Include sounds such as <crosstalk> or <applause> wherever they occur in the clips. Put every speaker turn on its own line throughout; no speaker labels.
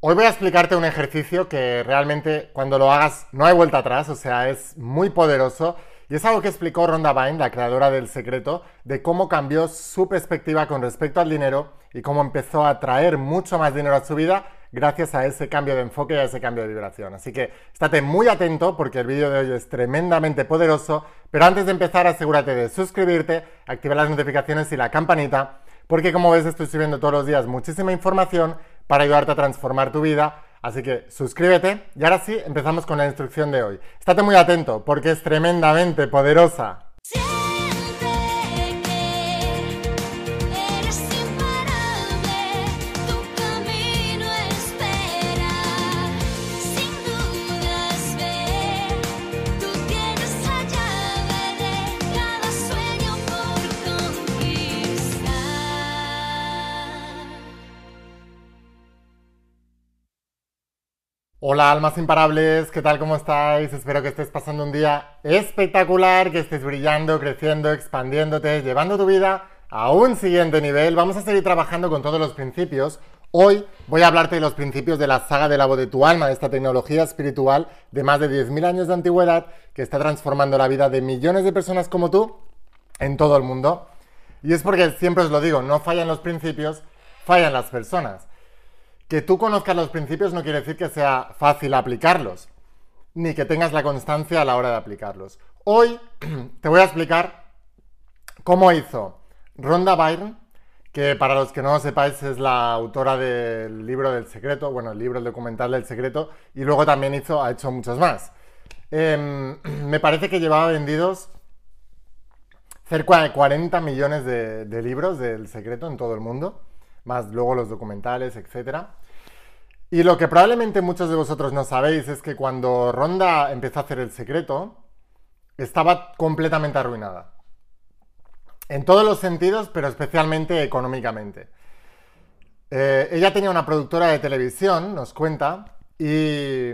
Hoy voy a explicarte un ejercicio que realmente cuando lo hagas no hay vuelta atrás, o sea, es muy poderoso y es algo que explicó Rhonda Byrne, la creadora del secreto, de cómo cambió su perspectiva con respecto al dinero y cómo empezó a traer mucho más dinero a su vida gracias a ese cambio de enfoque y a ese cambio de vibración. Así que estate muy atento porque el vídeo de hoy es tremendamente poderoso, pero antes de empezar asegúrate de suscribirte, activar las notificaciones y la campanita, porque como ves estoy subiendo todos los días muchísima información para ayudarte a transformar tu vida. Así que suscríbete y ahora sí empezamos con la instrucción de hoy. Estate muy atento porque es tremendamente poderosa. Hola almas imparables, ¿qué tal? ¿Cómo estáis? Espero que estés pasando un día espectacular, que estés brillando, creciendo, expandiéndote, llevando tu vida a un siguiente nivel. Vamos a seguir trabajando con todos los principios. Hoy voy a hablarte de los principios de la saga de la voz de tu alma, de esta tecnología espiritual de más de 10.000 años de antigüedad que está transformando la vida de millones de personas como tú en todo el mundo. Y es porque siempre os lo digo, no fallan los principios, fallan las personas. Que tú conozcas los principios no quiere decir que sea fácil aplicarlos, ni que tengas la constancia a la hora de aplicarlos. Hoy <clears throat> te voy a explicar cómo hizo Rhonda Byrne, que para los que no lo sepáis es la autora del libro del secreto, bueno, el libro, documental del secreto, y luego también hizo, ha hecho muchos más. Em, <clears throat> me parece que llevaba vendidos cerca de 40 millones de libros del secreto en todo el mundo más luego los documentales, etc. Y lo que probablemente muchos de vosotros no sabéis es que cuando Ronda empezó a hacer el secreto, estaba completamente arruinada. En todos los sentidos, pero especialmente económicamente. Eh, ella tenía una productora de televisión, nos cuenta, y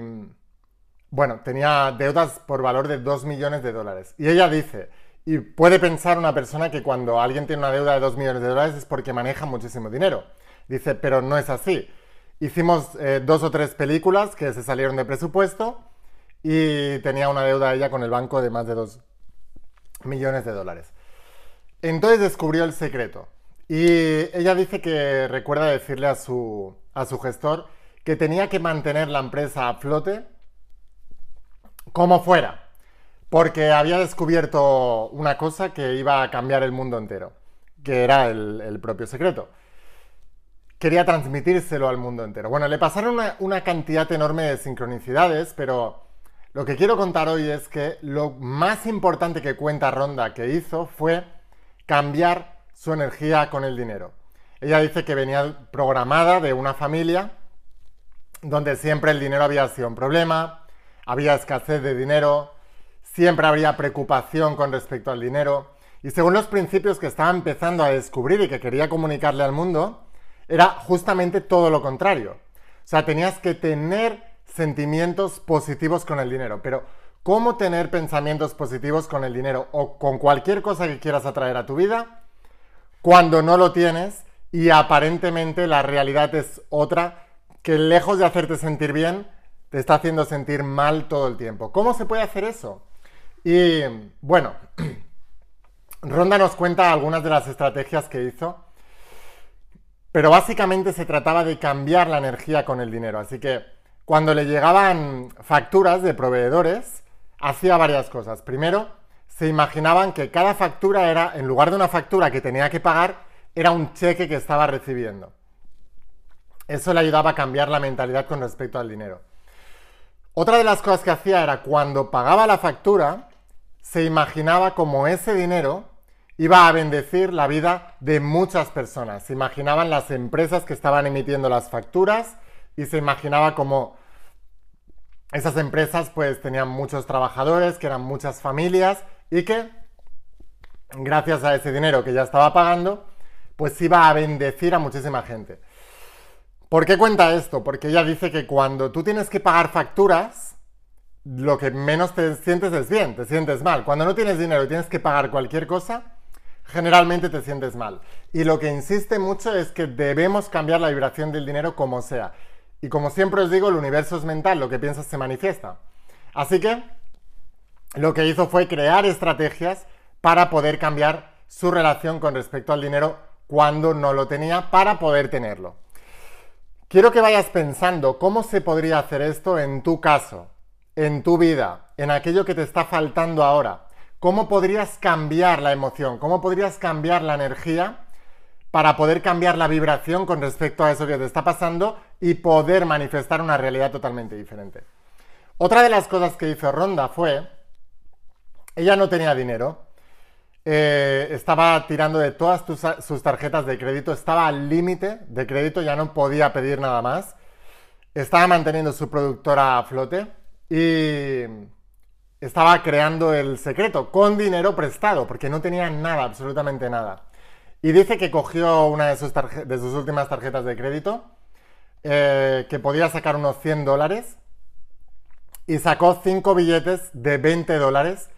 bueno, tenía deudas por valor de 2 millones de dólares. Y ella dice, y puede pensar una persona que cuando alguien tiene una deuda de 2 millones de dólares es porque maneja muchísimo dinero. Dice, pero no es así. Hicimos eh, dos o tres películas que se salieron de presupuesto y tenía una deuda ella con el banco de más de 2 millones de dólares. Entonces descubrió el secreto. Y ella dice que recuerda decirle a su, a su gestor que tenía que mantener la empresa a flote como fuera porque había descubierto una cosa que iba a cambiar el mundo entero, que era el, propio secreto. Quería transmitírselo al mundo entero. Bueno, le pasaron una, cantidad enorme de sincronicidades, pero lo que quiero contar hoy es que lo más importante que cuenta Ronda que hizo fue cambiar su energía con el dinero. Ella dice que venía programada de una familia donde siempre el dinero había sido un problema, había escasez de dinero, siempre habría preocupación con respecto al dinero. Y según los principios que estaba empezando a descubrir y que quería comunicarle al mundo, era justamente todo lo contrario. O sea, tenías que tener sentimientos positivos con el dinero. Pero, ¿cómo tener pensamientos positivos con el dinero o con cualquier cosa que quieras atraer a tu vida cuando no lo tienes y aparentemente la realidad es otra que lejos de hacerte sentir bien, te está haciendo sentir mal todo el tiempo? ¿Cómo se puede hacer eso? Y bueno, <clears throat> Ronda nos cuenta algunas de las estrategias que hizo, pero básicamente se trataba de cambiar la energía con el dinero. Así que cuando le llegaban facturas de proveedores, hacía varias cosas. Primero, se imaginaban que cada factura era, en lugar de una factura que tenía que pagar, era un cheque que estaba recibiendo. Eso le ayudaba a cambiar la mentalidad con respecto al dinero. Otra de las cosas que hacía era cuando pagaba la factura, se imaginaba como ese dinero iba a bendecir la vida de muchas personas. Se imaginaban las empresas que estaban emitiendo las facturas y se imaginaba como esas empresas pues tenían muchos trabajadores, que eran muchas familias y que gracias a ese dinero que ya estaba pagando, pues iba a bendecir a muchísima gente. ¿Por qué cuenta esto? Porque ella dice que cuando tú tienes que pagar facturas, lo que menos te sientes es bien, te sientes mal. Cuando no tienes dinero y tienes que pagar cualquier cosa, generalmente te sientes mal. Y lo que insiste mucho es que debemos cambiar la vibración del dinero como sea. Y como siempre os digo, el universo es mental, lo que piensas se manifiesta. Así que lo que hizo fue crear estrategias para poder cambiar su relación con respecto al dinero cuando no lo tenía para poder tenerlo. Quiero que vayas pensando cómo se podría hacer esto en tu caso, en tu vida, en aquello que te está faltando ahora. ¿Cómo podrías cambiar la emoción? ¿Cómo podrías cambiar la energía para poder cambiar la vibración con respecto a eso que te está pasando y poder manifestar una realidad totalmente diferente? Otra de las cosas que hizo Ronda fue, ella no tenía dinero, eh, estaba tirando de todas sus tarjetas de crédito, estaba al límite de crédito, ya no podía pedir nada más, estaba manteniendo su productora a flote y estaba creando el secreto con dinero prestado, porque no tenía nada, absolutamente nada. Y dice que cogió una de sus, últimas tarjetas de crédito, eh, que podía sacar unos 100 dólares, y sacó 5 billetes de 20 dólares,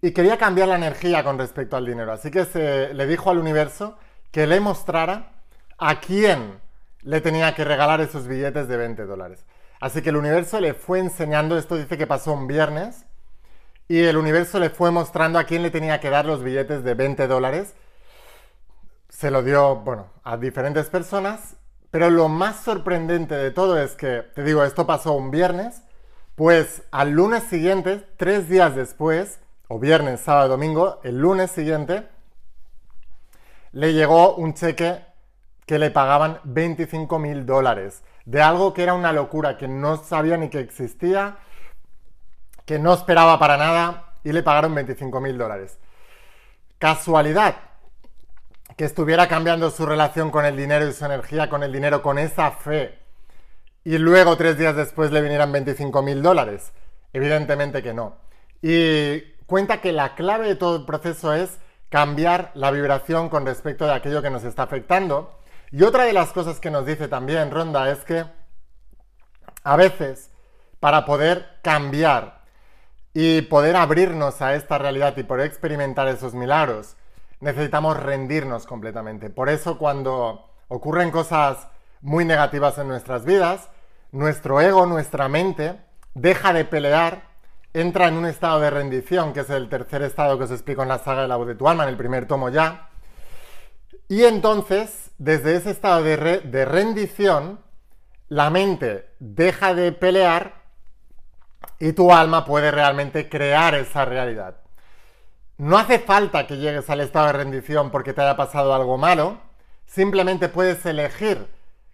y quería cambiar la energía con respecto al dinero. Así que se, le dijo al universo que le mostrara a quién le tenía que regalar esos billetes de 20 dólares. Así que el universo le fue enseñando, esto dice que pasó un viernes, y el universo le fue mostrando a quién le tenía que dar los billetes de 20 dólares. Se lo dio, bueno, a diferentes personas, pero lo más sorprendente de todo es que, te digo, esto pasó un viernes, pues al lunes siguiente, tres días después, o viernes, sábado, domingo, el lunes siguiente, le llegó un cheque que le pagaban 25 mil dólares de algo que era una locura, que no sabía ni que existía, que no esperaba para nada y le pagaron 25 mil dólares. Casualidad que estuviera cambiando su relación con el dinero y su energía con el dinero con esa fe y luego tres días después le vinieran 25 mil dólares. Evidentemente que no. Y cuenta que la clave de todo el proceso es cambiar la vibración con respecto de aquello que nos está afectando y otra de las cosas que nos dice también Ronda es que a veces para poder cambiar y poder abrirnos a esta realidad y poder experimentar esos milagros, necesitamos rendirnos completamente. Por eso cuando ocurren cosas muy negativas en nuestras vidas, nuestro ego, nuestra mente, deja de pelear, entra en un estado de rendición, que es el tercer estado que os explico en la saga de la voz de tu alma, en el primer tomo ya, y entonces, desde ese estado de, rendición, la mente deja de pelear y tu alma puede realmente crear esa realidad. No hace falta que llegues al estado de rendición porque te haya pasado algo malo, simplemente puedes elegir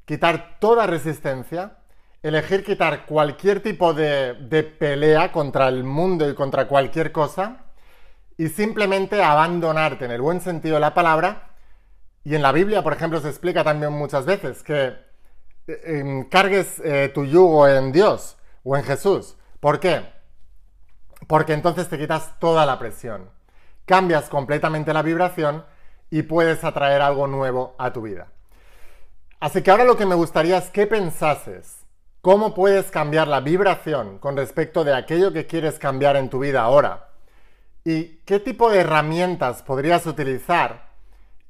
quitar toda resistencia, elegir quitar cualquier tipo de, de, pelea contra el mundo y contra cualquier cosa y simplemente abandonarte en el buen sentido de la palabra y en la Biblia, por ejemplo, se explica también muchas veces que eh, cargues eh, tu yugo en Dios o en Jesús. ¿Por qué? Porque entonces te quitas toda la presión, cambias completamente la vibración y puedes atraer algo nuevo a tu vida. Así que ahora lo que me gustaría es que pensases cómo puedes cambiar la vibración con respecto de aquello que quieres cambiar en tu vida ahora y qué tipo de herramientas podrías utilizar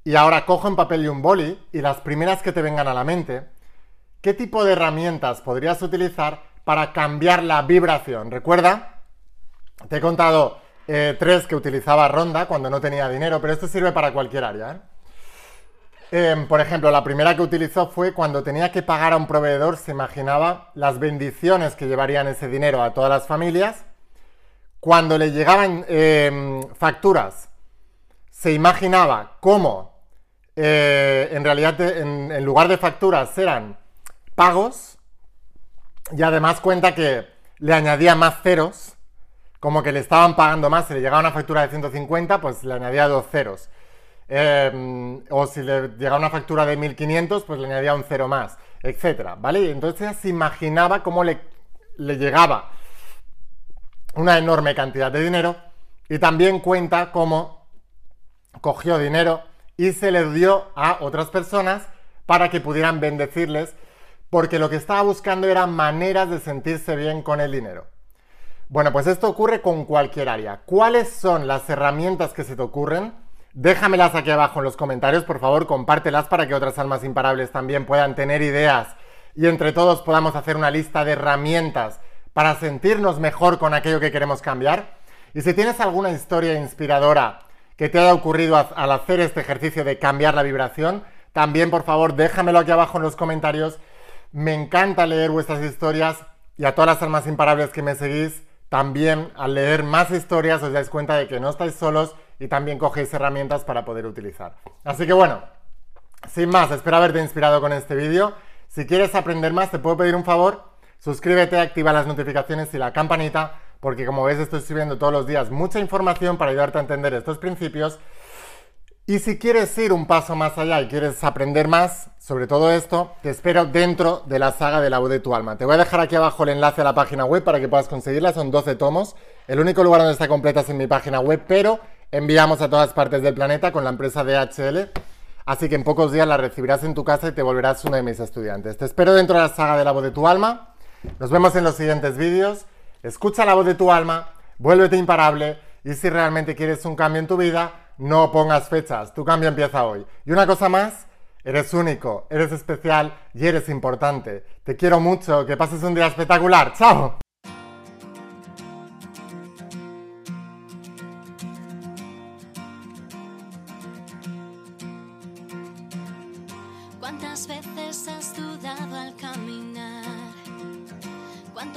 y ahora cojo un papel y un boli y las primeras que te vengan a la mente, ¿qué tipo de herramientas podrías utilizar para cambiar la vibración? Recuerda, te he contado eh, tres que utilizaba Ronda cuando no tenía dinero, pero esto sirve para cualquier área. ¿eh? Em, por ejemplo, la primera que utilizó fue cuando tenía que pagar a un proveedor, se imaginaba las bendiciones que llevarían ese dinero a todas las familias. Cuando le llegaban facturas, se imaginaba cómo eh, en realidad en, lugar de facturas eran pagos y además cuenta que le añadía más ceros, como que le estaban pagando más, si le llegaba una factura de 150, pues le añadía dos ceros. Eh, o si le llegaba una factura de 1500, pues le añadía un cero más, etcétera, ¿vale? entonces se imaginaba cómo le, le llegaba una enorme cantidad de dinero y también cuenta cómo cogió dinero y se le dio a otras personas para que pudieran bendecirles, porque lo que estaba buscando eran maneras de sentirse bien con el dinero. Bueno, pues esto ocurre con cualquier área. ¿Cuáles son las herramientas que se te ocurren? Déjamelas aquí abajo en los comentarios, por favor, compártelas para que otras almas imparables también puedan tener ideas y entre todos podamos hacer una lista de herramientas para sentirnos mejor con aquello que queremos cambiar. Y si tienes alguna historia inspiradora que te haya ocurrido al hacer este ejercicio de cambiar la vibración, también por favor déjamelo aquí abajo en los comentarios. Me encanta leer vuestras historias y a todas las almas imparables que me seguís, también al leer más historias os dais cuenta de que no estáis solos y también cogéis herramientas para poder utilizar. Así que bueno, sin más, espero haberte inspirado con este vídeo. Si quieres aprender más, te puedo pedir un favor. Suscríbete, activa las notificaciones y la campanita, porque como ves estoy subiendo todos los días mucha información para ayudarte a entender estos principios. Y si quieres ir un paso más allá y quieres aprender más sobre todo esto, te espero dentro de la saga de la voz de tu alma. Te voy a dejar aquí abajo el enlace a la página web para que puedas conseguirla. Son 12 tomos. El único lugar donde está completa es en mi página web, pero enviamos a todas partes del planeta con la empresa DHL Así que en pocos días la recibirás en tu casa y te volverás uno de mis estudiantes. Te espero dentro de la saga de la voz de tu alma. Nos vemos en los siguientes vídeos. Escucha la voz de tu alma, vuélvete imparable y si realmente quieres un cambio en tu vida, no pongas fechas. Tu cambio empieza hoy. Y una cosa más, eres único, eres especial y eres importante. Te quiero mucho, que pases un día espectacular. ¡Chao!